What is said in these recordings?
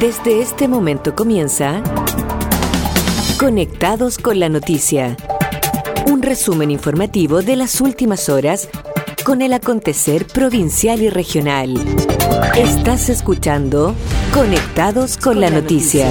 Desde este momento comienza Conectados con la Noticia. Un resumen informativo de las últimas horas con el acontecer provincial y regional. Estás escuchando Conectados con, la, noticia.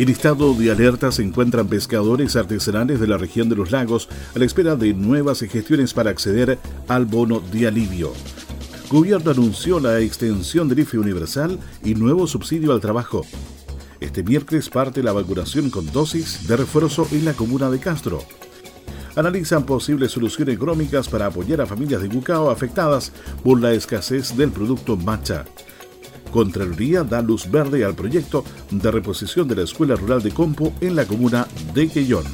En estado de alerta se encuentran pescadores artesanales de la región de los lagos a la espera de nuevas gestiones para acceder al bono de alivio. Gobierno anunció la extensión del IFE universal y nuevo subsidio al trabajo. Este miércoles parte la vacunación con dosis de refuerzo en la comuna de Castro. Analizan posibles soluciones económicas para apoyar a familias de Bucao afectadas por la escasez del producto macha. Contraloría da luz verde al proyecto de reposición de la Escuela Rural de Compo en la comuna de Quellón.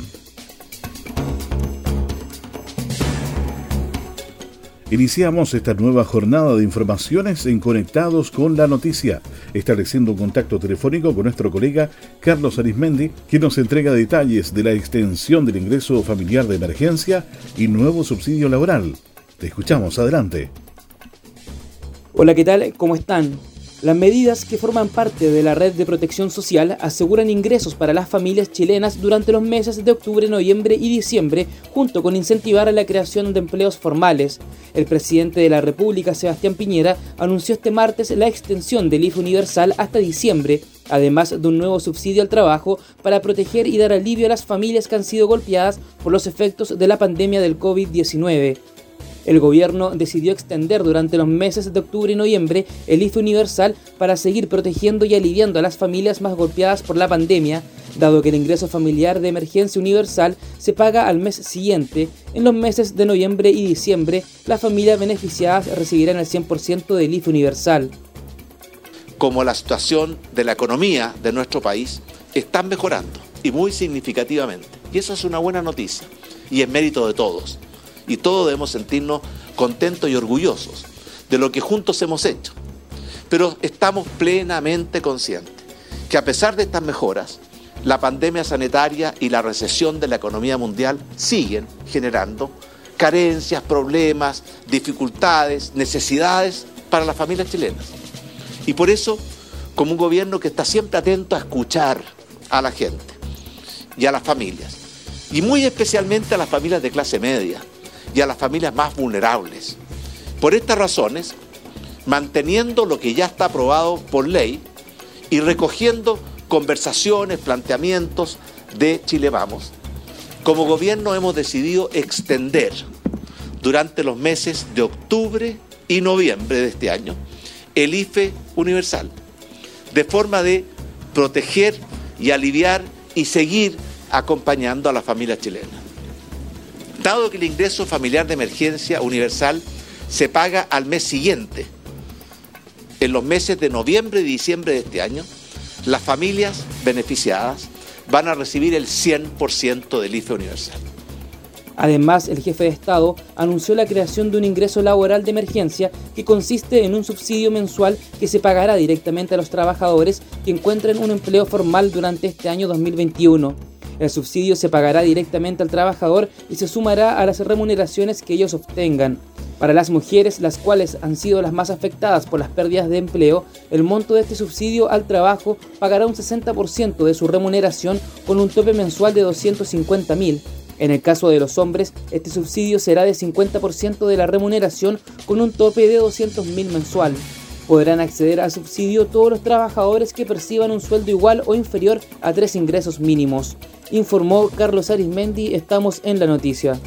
Iniciamos esta nueva jornada de informaciones en Conectados con la Noticia, estableciendo un contacto telefónico con nuestro colega Carlos Arismendi, quien nos entrega detalles de la extensión del ingreso familiar de emergencia y nuevo subsidio laboral. Te escuchamos, adelante. Hola, ¿qué tal? ¿Cómo están? Las medidas que forman parte de la red de protección social aseguran ingresos para las familias chilenas durante los meses de octubre, noviembre y diciembre, junto con incentivar la creación de empleos formales. El presidente de la República, Sebastián Piñera, anunció este martes la extensión del IFE universal hasta diciembre, además de un nuevo subsidio al trabajo para proteger y dar alivio a las familias que han sido golpeadas por los efectos de la pandemia del COVID-19. El gobierno decidió extender durante los meses de octubre y noviembre el IFE universal para seguir protegiendo y aliviando a las familias más golpeadas por la pandemia, dado que el ingreso familiar de emergencia universal se paga al mes siguiente. En los meses de noviembre y diciembre, las familias beneficiadas recibirán el 100% del IFE universal. Como la situación de la economía de nuestro país está mejorando y muy significativamente. Y eso es una buena noticia y es mérito de todos y todos debemos sentirnos contentos y orgullosos de lo que juntos hemos hecho. Pero estamos plenamente conscientes que a pesar de estas mejoras, la pandemia sanitaria y la recesión de la economía mundial siguen generando carencias, problemas, dificultades, necesidades para las familias chilenas. Y por eso, como un gobierno que está siempre atento a escuchar a la gente y a las familias, y muy especialmente a las familias de clase media, y a las familias más vulnerables. Por estas razones, manteniendo lo que ya está aprobado por ley y recogiendo conversaciones, planteamientos de Chile Vamos, como gobierno hemos decidido extender durante los meses de octubre y noviembre de este año el IFE universal, de forma de proteger y aliviar y seguir acompañando a la familia chilena. Dado que el ingreso familiar de emergencia universal se paga al mes siguiente, en los meses de noviembre y diciembre de este año, las familias beneficiadas van a recibir el 100% del IFE universal. Además, el jefe de Estado anunció la creación de un ingreso laboral de emergencia que consiste en un subsidio mensual que se pagará directamente a los trabajadores que encuentren un empleo formal durante este año 2021. El subsidio se pagará directamente al trabajador y se sumará a las remuneraciones que ellos obtengan. Para las mujeres, las cuales han sido las más afectadas por las pérdidas de empleo, el monto de este subsidio al trabajo pagará un 60% de su remuneración con un tope mensual de 250 mil. En el caso de los hombres, este subsidio será de 50% de la remuneración con un tope de 200 mil mensual. Podrán acceder al subsidio todos los trabajadores que perciban un sueldo igual o inferior a tres ingresos mínimos. Informó Carlos Arismendi, estamos en la noticia.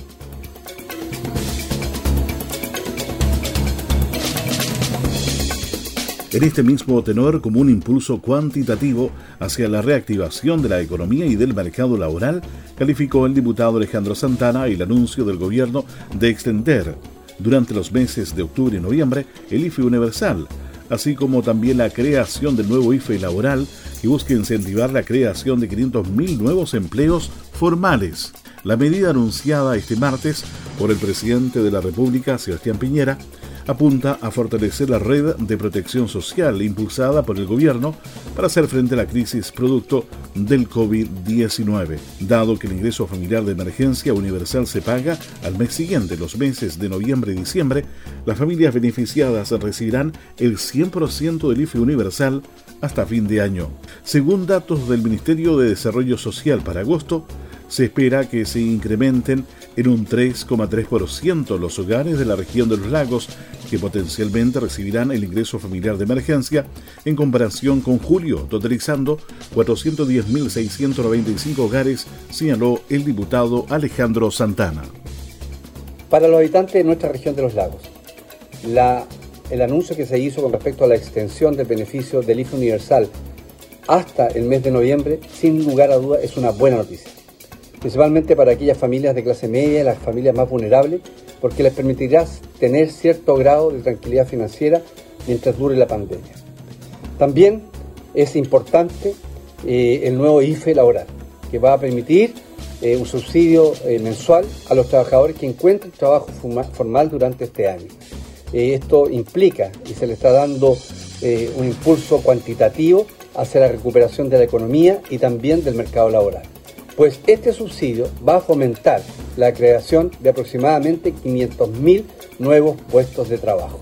En este mismo tenor, como un impulso cuantitativo hacia la reactivación de la economía y del mercado laboral, calificó el diputado Alejandro Santana el anuncio del gobierno de extender durante los meses de octubre y noviembre el IFE universal, así como también la creación del nuevo IFE laboral que busca incentivar la creación de 500.000 nuevos empleos formales. La medida anunciada este martes por el presidente de la República, Sebastián Piñera, apunta a fortalecer la red de protección social impulsada por el gobierno para hacer frente a la crisis producto del COVID-19. Dado que el ingreso familiar de emergencia universal se paga al mes siguiente, los meses de noviembre y diciembre, las familias beneficiadas recibirán el 100% del IFE universal hasta fin de año. Según datos del Ministerio de Desarrollo Social para agosto, se espera que se incrementen en un 3,3% los hogares de la región de los lagos que potencialmente recibirán el ingreso familiar de emergencia en comparación con julio, totalizando 410.695 hogares, señaló el diputado Alejandro Santana. Para los habitantes de nuestra región de los lagos, el anuncio que se hizo con respecto a la extensión del beneficio del IFE universal hasta el mes de noviembre, sin lugar a duda, es una buena noticia principalmente para aquellas familias de clase media, las familias más vulnerables, porque les permitirá tener cierto grado de tranquilidad financiera mientras dure la pandemia. También es importante eh, el nuevo IFE laboral, que va a permitir eh, un subsidio eh, mensual a los trabajadores que encuentren trabajo formal durante este año. esto implica y se le está dando un impulso cuantitativo hacia la recuperación de la economía y también del mercado laboral pues este subsidio va a fomentar la creación de aproximadamente 500.000 nuevos puestos de trabajo.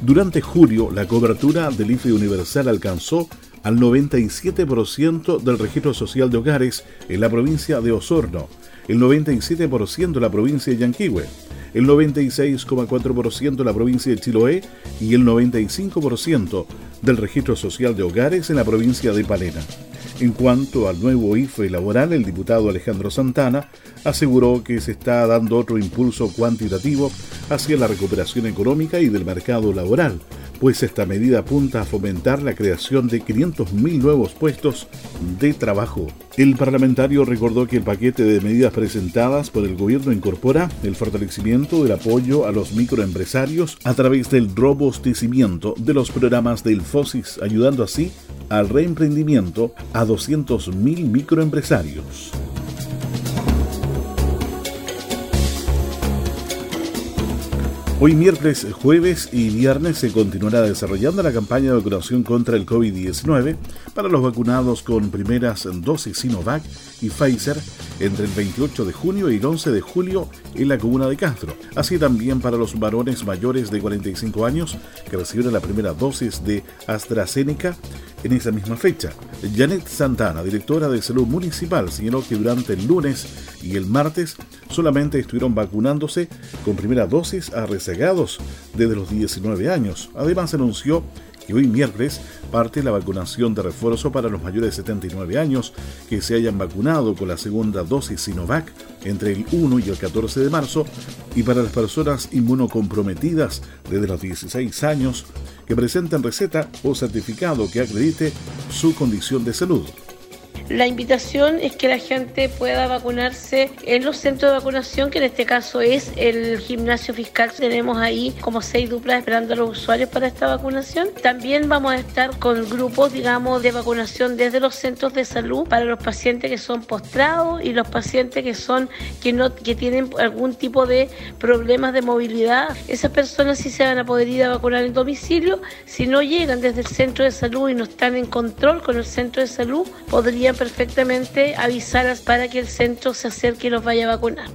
Durante julio, la cobertura del IFE universal alcanzó al 97% del registro social de hogares en la provincia de Osorno, el 97% en la provincia de Yanquihue, el 96,4% en la provincia de Chiloé y el 95% del registro social de hogares en la provincia de Palena. En cuanto al nuevo IFE laboral, el diputado Alejandro Santana aseguró que se está dando otro impulso cuantitativo hacia la recuperación económica y del mercado laboral, pues esta medida apunta a fomentar la creación de 500.000 nuevos puestos de trabajo. El parlamentario recordó que el paquete de medidas presentadas por el gobierno incorpora el fortalecimiento del apoyo a los microempresarios a través del robustecimiento de los programas del FOSIS, ayudando así al reemprendimiento a 200.000 microempresarios. Hoy miércoles, jueves y viernes se continuará desarrollando la campaña de vacunación contra el COVID-19 para los vacunados con primeras dosis Sinovac y Pfizer entre el 28 de junio y el 11 de julio en la comuna de Castro. Así también para los varones mayores de 45 años que recibieron la primera dosis de AstraZeneca en esa misma fecha. Janet Santana, directora de salud municipal, señaló que durante el lunes y el martes solamente estuvieron vacunándose con primera dosis a rezagados desde los 19 años. Además anunció que hoy miércoles parte la vacunación de refuerzo para los mayores de 79 años que se hayan vacunado con la segunda dosis Sinovac entre el 1 y el 14 de marzo y para las personas inmunocomprometidas desde los 16 años que presenten receta o certificado que acredite su condición de salud. La invitación es que la gente pueda vacunarse en los centros de vacunación, que en este caso es el gimnasio fiscal. Tenemos ahí como seis duplas esperando a los usuarios para esta vacunación. También vamos a estar con grupos, digamos, de vacunación desde los centros de salud para los pacientes que son postrados y los pacientes que son que no que tienen algún tipo de problemas de movilidad. Esas personas sí se van a poder ir a vacunar en domicilio. Si no llegan desde el centro de salud y no están en control con el centro de salud, podrían perfectamente avisarlas para que el centro se acerque y los vaya a vacunar.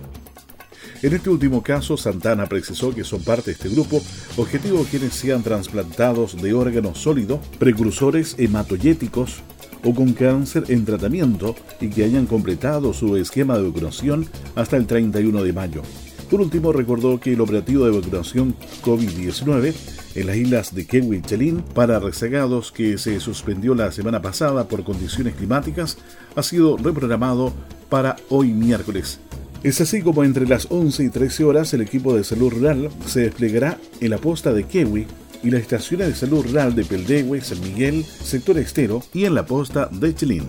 En este último caso, Santana precisó que son parte de este grupo objetivo quienes sean trasplantados de órganos sólidos, precursores hematoyéticos o con cáncer en tratamiento y que hayan completado su esquema de vacunación hasta el 31 de mayo. Por último, recordó que el operativo de vacunación COVID-19 en las islas de Kewi y Chelín para rezagados que se suspendió la semana pasada por condiciones climáticas ha sido reprogramado para hoy miércoles. Es así como entre las 11 y 13 horas el equipo de salud rural se desplegará en la posta de Kewi y las estaciones de salud rural de Peldehue, San Miguel, sector Estero y en la posta de Chilín.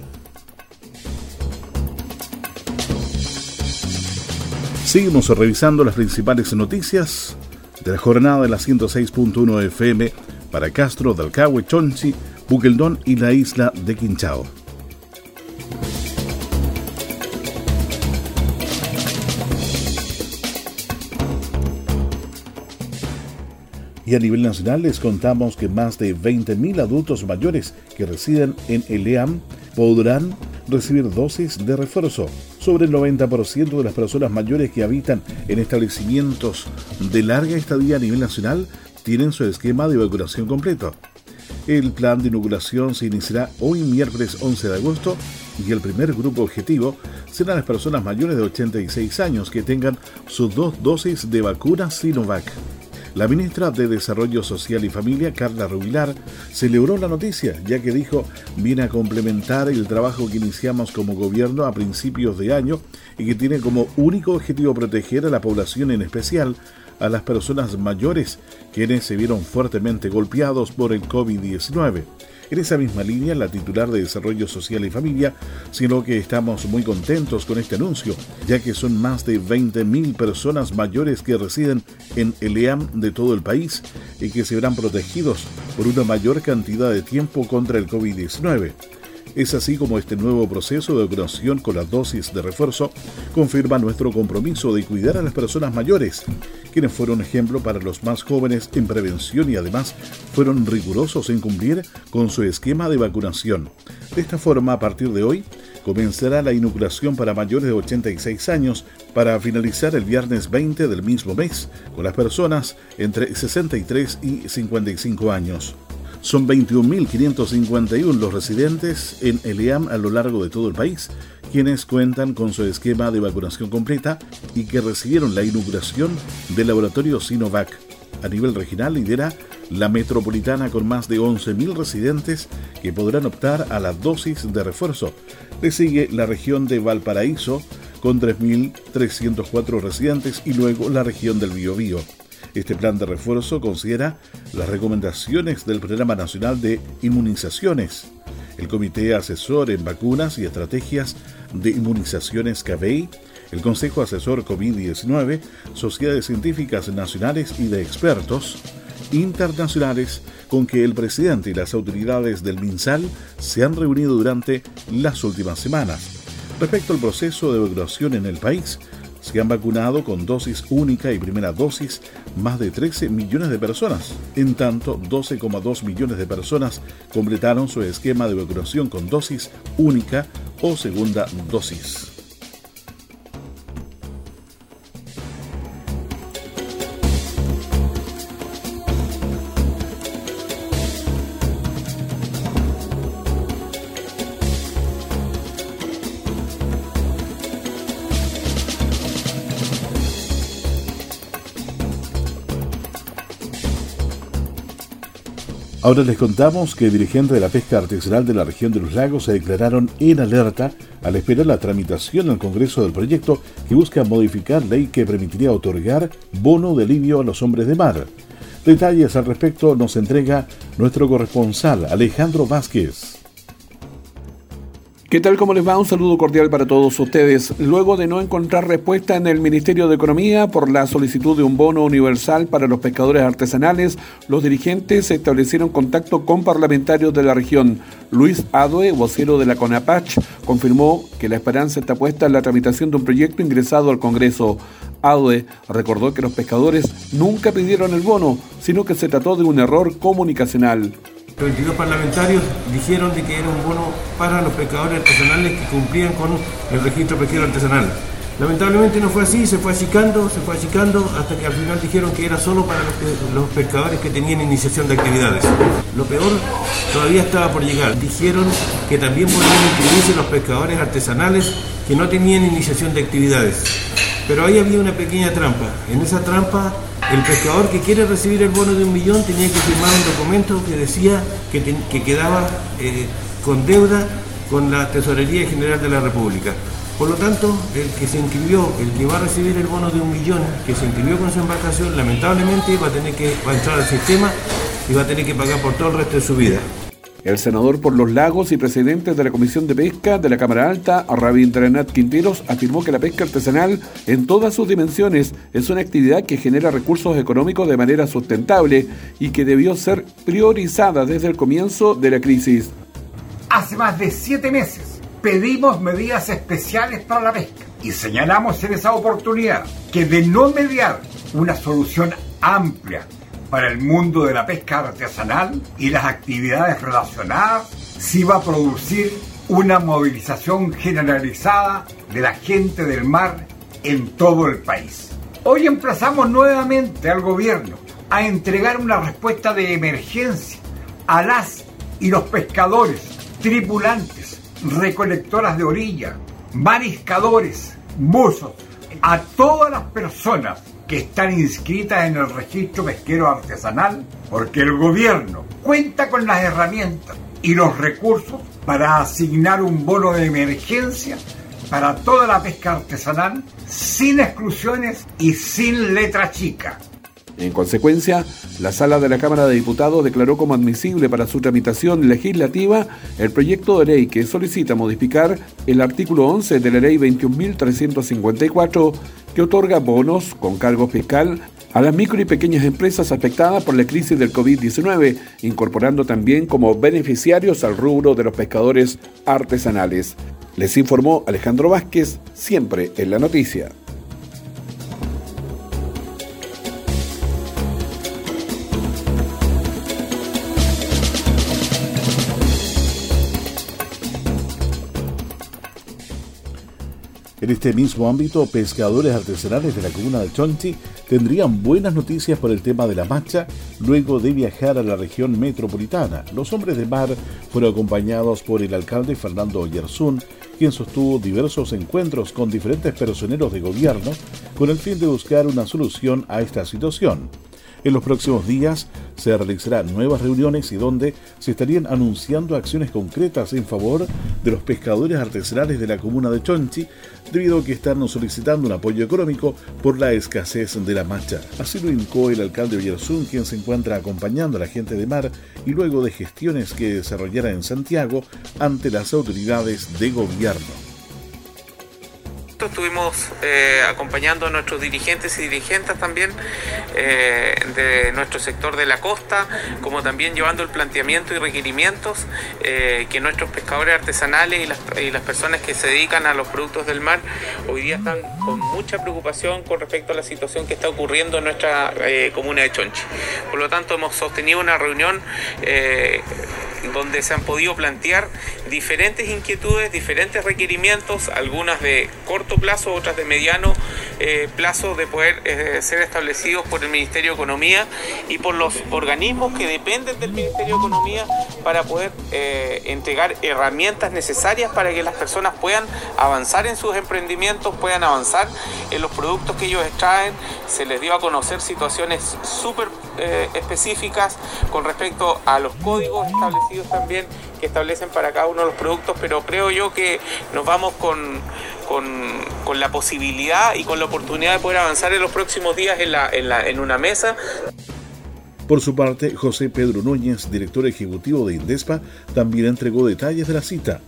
Seguimos revisando las principales noticias de la jornada de la 106.1 FM para Castro, Dalcahue, Chonchi, Buqueldón y la isla de Quinchao. Y a nivel nacional les contamos que más de 20.000 adultos mayores que residen en el EAM podrán recibir dosis de refuerzo. Sobre el 90% de las personas mayores que habitan en establecimientos de larga estadía a nivel nacional tienen su esquema de vacunación completo. El plan de inoculación se iniciará hoy miércoles 11 de agosto y el primer grupo objetivo serán las personas mayores de 86 años que tengan sus dos dosis de vacuna Sinovac. La ministra de Desarrollo Social y Familia, Carla Rubilar, celebró la noticia, ya que dijo viene a complementar el trabajo que iniciamos como gobierno a principios de año y que tiene como único objetivo proteger a la población en especial a las personas mayores, quienes se vieron fuertemente golpeados por el COVID-19. En esa misma línea, la titular de Desarrollo Social y Familia, sino que estamos muy contentos con este anuncio, ya que son más de 20.000 personas mayores que residen en el EAM de todo el país y que se verán protegidos por una mayor cantidad de tiempo contra el COVID-19. Es así como este nuevo proceso de vacunación con la dosis de refuerzo confirma nuestro compromiso de cuidar a las personas mayores, quienes fueron ejemplo para los más jóvenes en prevención y además fueron rigurosos en cumplir con su esquema de vacunación. De esta forma, a partir de hoy, comenzará la inoculación para mayores de 86 años para finalizar el viernes 20 del mismo mes con las personas entre 63 y 55 años. Son 21.551 los residentes en el EAM a lo largo de todo el país, quienes cuentan con su esquema de vacunación completa y que recibieron la inauguración del laboratorio Sinovac. A nivel regional lidera la metropolitana con más de 11.000 residentes que podrán optar a la dosis de refuerzo. Le sigue la región de Valparaíso con 3.304 residentes y luego la región del Biobío. Este plan de refuerzo considera las recomendaciones del Programa Nacional de Inmunizaciones, el Comité Asesor en Vacunas y Estrategias de Inmunizaciones CABEI, el Consejo Asesor COVID-19, sociedades científicas nacionales y de expertos internacionales con que el presidente y las autoridades del MinSal se han reunido durante las últimas semanas. Respecto al proceso de vacunación en el país, se han vacunado con dosis única y primera dosis más de 13 millones de personas. En tanto, 12,2 millones de personas completaron su esquema de vacunación con dosis única o segunda dosis. Ahora les contamos que dirigentes de la pesca artesanal de la región de los lagos se declararon en alerta al esperar la tramitación al Congreso del proyecto que busca modificar ley que permitiría otorgar bono de alivio a los hombres de mar. Detalles al respecto nos entrega nuestro corresponsal Alejandro Vázquez. ¿Qué tal? ¿Cómo les va? Un saludo cordial para todos ustedes. Luego de no encontrar respuesta en el Ministerio de Economía por la solicitud de un bono universal para los pescadores artesanales, los dirigentes establecieron contacto con parlamentarios de la región. Luis Adue, vocero de la CONAPACH, confirmó que la esperanza está puesta en la tramitación de un proyecto ingresado al Congreso. Adue recordó que los pescadores nunca pidieron el bono, sino que se trató de un error comunicacional. Los 22 parlamentarios dijeron de que era un bono para los pescadores artesanales que cumplían con el registro pesquero artesanal. Lamentablemente no fue así, se fue achicando, se fue achicando, hasta que al final dijeron que era solo para los, pescadores que tenían iniciación de actividades. Lo peor todavía estaba por llegar. Dijeron que también podían incluirse los pescadores artesanales que no tenían iniciación de actividades. Pero ahí había una pequeña trampa. En esa trampa el pescador que quiere recibir el bono de un millón tenía que firmar un documento que decía que, quedaba eh, con deuda con la Tesorería General de la República. Por lo tanto, el que se inscribió, el que va a recibir el bono de un millón, que se inscribió con su embarcación, lamentablemente va a tener que va a entrar al sistema y va a tener que pagar por todo el resto de su vida. El senador por los lagos y presidente de la Comisión de Pesca de la Cámara Alta, Rabindranath Quinteros, afirmó que la pesca artesanal en todas sus dimensiones es una actividad que genera recursos económicos de manera sustentable y que debió ser priorizada desde el comienzo de la crisis. Hace más de siete meses pedimos medidas especiales para la pesca y señalamos en esa oportunidad que de no mediar una solución amplia para el mundo de la pesca artesanal y las actividades relacionadas, se va a producir una movilización generalizada de la gente del mar en todo el país. Hoy emplazamos nuevamente al gobierno a entregar una respuesta de emergencia a las y los pescadores, tripulantes, recolectoras de orilla, mariscadores, buzos, a todas las personas que están inscritas en el registro pesquero artesanal, porque el gobierno cuenta con las herramientas y los recursos para asignar un bono de emergencia para toda la pesca artesanal sin exclusiones y sin letra chica. En consecuencia, la sala de la Cámara de Diputados declaró como admisible para su tramitación legislativa el proyecto de ley que solicita modificar el artículo 11 de la Ley 21.354 que otorga bonos con cargo fiscal a las micro y pequeñas empresas afectadas por la crisis del COVID-19, incorporando también como beneficiarios al rubro de los pescadores artesanales. Les informó Alejandro Vázquez, siempre en la noticia. En este mismo ámbito, pescadores artesanales de la comuna de Chonchi tendrían buenas noticias por el tema de la marcha luego de viajar a la región metropolitana. Los hombres de mar fueron acompañados por el alcalde Fernando Yersun, quien sostuvo diversos encuentros con diferentes personeros de gobierno con el fin de buscar una solución a esta situación. En los próximos días se realizarán nuevas reuniones y donde se estarían anunciando acciones concretas en favor de los pescadores artesanales de la comuna de Chonchi, debido a que están solicitando un apoyo económico por la escasez de la macha. Así lo indicó el alcalde Oyerzún, quien se encuentra acompañando a la gente de mar y luego de gestiones que desarrollará en Santiago ante las autoridades de gobierno estuvimos eh, acompañando a nuestros dirigentes y dirigentes también eh, de nuestro sector de la costa, como también llevando el planteamiento y requerimientos eh, que nuestros pescadores artesanales y las, y las, personas que se dedican a los productos del mar hoy día están con mucha preocupación con respecto a la situación que está ocurriendo en nuestra comuna de Chonchi. Por lo tanto, hemos sostenido una reunión donde se han podido plantear diferentes inquietudes, diferentes requerimientos, algunas de corto plazo, otras de mediano eh, plazo de poder eh, ser establecidos por el Ministerio de Economía y por los organismos que dependen del Ministerio de Economía para poder eh, entregar herramientas necesarias para que las personas puedan avanzar en sus emprendimientos, puedan avanzar en los productos que ellos extraen. Se les dio a conocer situaciones súper específicas con respecto a los códigos establecidos también que establecen para cada uno de los productos, pero creo yo que nos vamos con, con, la posibilidad y con la oportunidad de poder avanzar en los próximos días en, la, en, la, en una mesa. Por su parte, José Pedro Núñez, director ejecutivo de Indespa, también entregó detalles de la cita.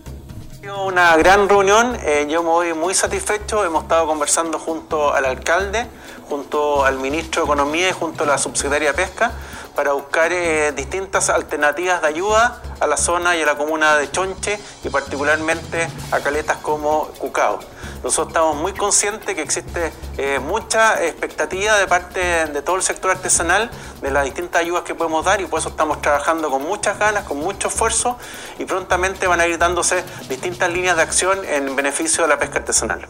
Una gran reunión, eh, yo me voy muy satisfecho, hemos estado conversando junto al alcalde, junto al ministro de Economía y junto a la subsecretaria de Pesca para buscar eh, distintas alternativas de ayuda a la zona y a la comuna de Chonche y particularmente a caletas como Cucao. Nosotros estamos muy conscientes que existe eh, mucha expectativa de parte de todo el sector artesanal de las distintas ayudas que podemos dar y por eso estamos trabajando con muchas ganas, con mucho esfuerzo y prontamente van a ir dándose distintas líneas de acción en beneficio de la pesca artesanal.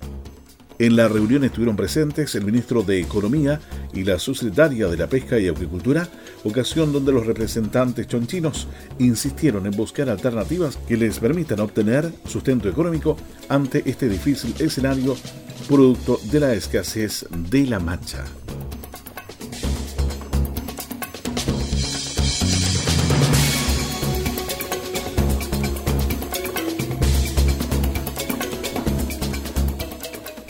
En la reunión estuvieron presentes el ministro de Economía y la subsecretaria de la Pesca y Agricultura, ocasión donde los representantes chonchinos insistieron en buscar alternativas que les permitan obtener sustento económico ante este difícil escenario producto de la escasez de la macha.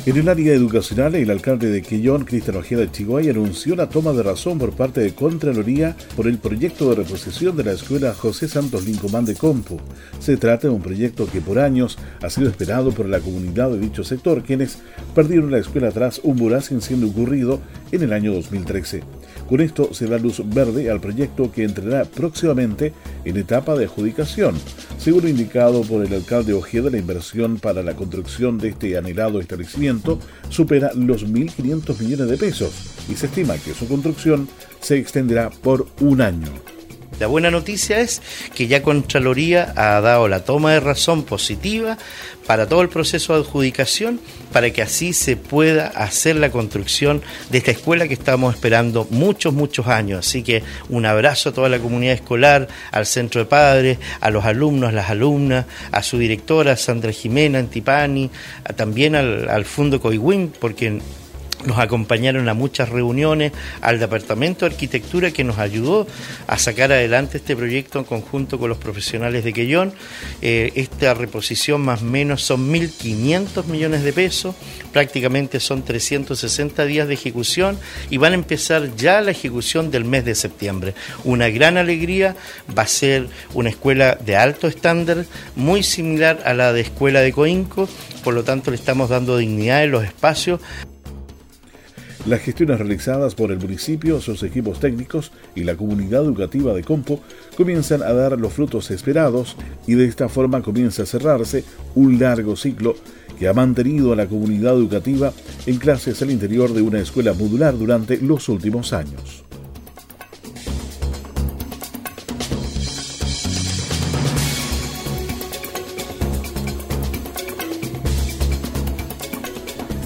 En el área educacional, el alcalde de Quillón, Cristian Ojeda Chigoy, anunció la toma de razón por parte de Contraloría por el proyecto de reposición de la escuela José Santos Lincomán de Compu. Se trata de un proyecto que por años ha sido esperado por la comunidad de dicho sector, quienes perdieron la escuela tras un sin siendo ocurrido en el año 2013. Con esto se da luz verde al proyecto que entrará próximamente en etapa de adjudicación. Según indicado por el alcalde Ojeda, la inversión para la construcción de este anhelado establecimiento supera los 1.500 millones de pesos y se estima que su construcción se extenderá por un año. La buena noticia es que ya Contraloría ha dado la toma de razón positiva para todo el proceso de adjudicación, para que así se pueda hacer la construcción de esta escuela que estamos esperando muchos, muchos años. Así que un abrazo a toda la comunidad escolar, al centro de padres, a los alumnos, a las alumnas, a su directora Sandra Jimena Antipani, también al, Fondo Coiwin, porque nos acompañaron a muchas reuniones, al Departamento de Arquitectura que nos ayudó a sacar adelante este proyecto en conjunto con los profesionales de Quellón. Eh, esta reposición más o menos son 1.500 millones de pesos, prácticamente son 360 días de ejecución y van a empezar ya la ejecución del mes de septiembre. Una gran alegría, va a ser una escuela de alto estándar, muy similar a la de escuela de Coinco, por lo tanto le estamos dando dignidad en los espacios. Las gestiones realizadas por el municipio, sus equipos técnicos y la comunidad educativa de Compo comienzan a dar los frutos esperados y de esta forma comienza a cerrarse un largo ciclo que ha mantenido a la comunidad educativa en clases al interior de una escuela modular durante los últimos años.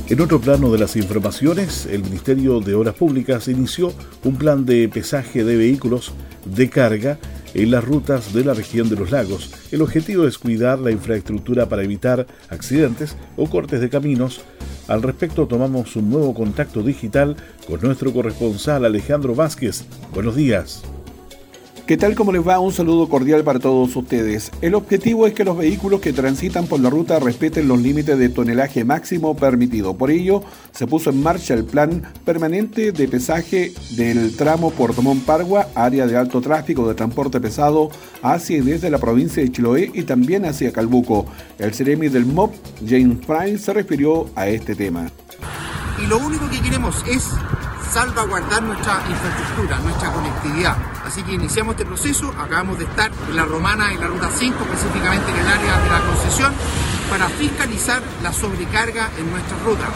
En otro plano de las informaciones, el Ministerio de Obras Públicas inició un plan de pesaje de vehículos de carga en las rutas de la región de los lagos. El objetivo es cuidar la infraestructura para evitar accidentes o cortes de caminos. Al respecto tomamos un nuevo contacto digital con nuestro corresponsal Alejandro Vázquez. Buenos días. ¿Qué tal como les va? Un saludo cordial para todos ustedes. El objetivo es que los vehículos que transitan por la ruta respeten los límites de tonelaje máximo permitido. Por ello, se puso en marcha el plan permanente de pesaje del tramo Puerto Montt-Pargua, área de alto tráfico de transporte pesado hacia y desde la provincia de Chiloé y también hacia Calbuco. El Ceremi del MOP, James Prime, se refirió a este tema. Y lo único que queremos es salvaguardar nuestra infraestructura, nuestra conectividad. Así que iniciamos este proceso, acabamos de estar en la Romana, en la Ruta 5, específicamente en el área de la concesión, para fiscalizar la sobrecarga en nuestra ruta.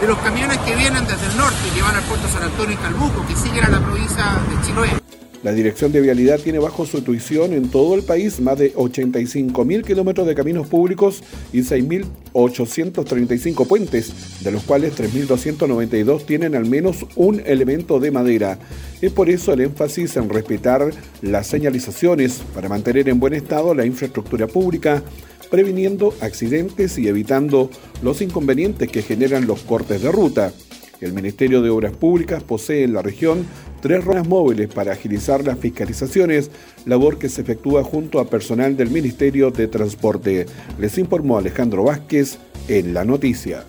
De los camiones que vienen desde el norte, que van al puerto San Antonio y Calbuco, que siguen a la provincia de Chiloé. La Dirección de Vialidad tiene bajo su tuición en todo el país más de 85.000 kilómetros de caminos públicos y 6.835 puentes, de los cuales 3.292 tienen al menos un elemento de madera. Es por eso el énfasis en respetar las señalizaciones para mantener en buen estado la infraestructura pública, previniendo accidentes y evitando los inconvenientes que generan los cortes de ruta. El Ministerio de Obras Públicas posee en la región tres ruedas móviles para agilizar las fiscalizaciones, labor que se efectúa junto a personal del Ministerio de Transporte. Les informó Alejandro Vázquez en la noticia.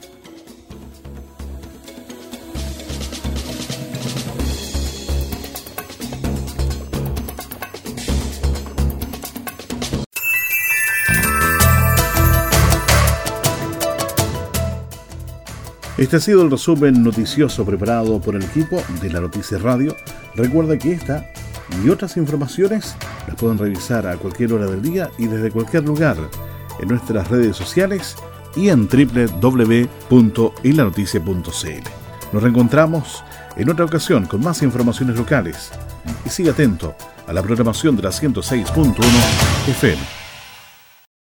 Este ha sido el resumen noticioso preparado por el equipo de la Noticia Radio. Recuerda que esta y otras informaciones las pueden revisar a cualquier hora del día y desde cualquier lugar en nuestras redes sociales y en www.ilanoticia.cl. Nos reencontramos en otra ocasión con más informaciones locales y siga atento a la programación de la 106.1 FM.